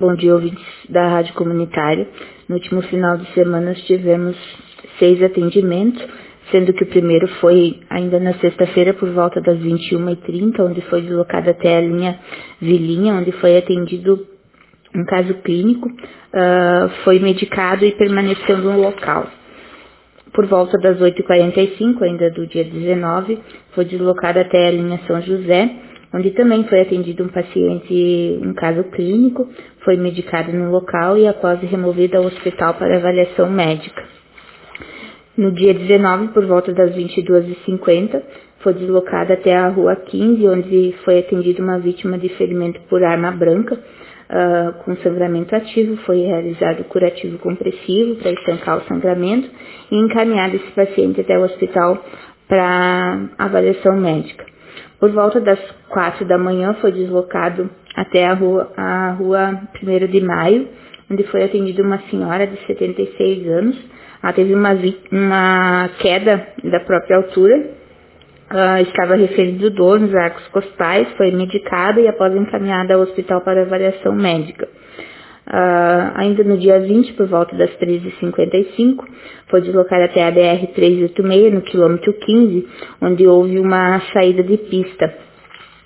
Bom dia, ouvintes da Rádio Comunitária. No último final de semana tivemos seis atendimentos, sendo que o primeiro foi ainda na sexta-feira por volta das 21h30, onde foi deslocado até a linha Vilinha, onde foi atendido um caso clínico, uh, foi medicado e permaneceu no local. Por volta das 8h45, ainda do dia 19, foi deslocado até a linha São José, onde também foi atendido um paciente em caso clínico, foi medicado no local e após removido ao hospital para avaliação médica. No dia 19, por volta das 22h50, foi deslocado até a rua 15, onde foi atendida uma vítima de ferimento por arma branca, uh, com sangramento ativo. Foi realizado curativo compressivo para estancar o sangramento e encaminhado esse paciente até o hospital para avaliação médica. Por volta das quatro da manhã foi deslocado até a rua, a rua 1 de Maio, onde foi atendida uma senhora de 76 anos. Ela teve uma, uma queda da própria altura, uh, estava referindo dor nos arcos costais, foi medicada e após encaminhada ao hospital para avaliação médica. Uh, ainda no dia 20, por volta das 13h55, foi deslocada até a BR-386, no quilômetro 15, onde houve uma saída de pista.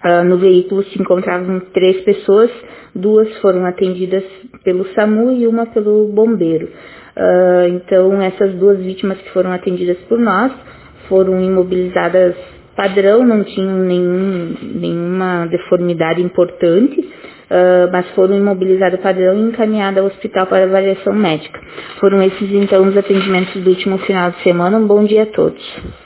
Uh, no veículo se encontravam três pessoas, duas foram atendidas pelo SAMU e uma pelo bombeiro. Uh, então, essas duas vítimas que foram atendidas por nós foram imobilizadas padrão, não tinham nenhum, nenhuma deformidade importante, uh, mas foram imobilizadas padrão e encaminhadas ao hospital para avaliação médica. Foram esses então os atendimentos do último final de semana. Um bom dia a todos.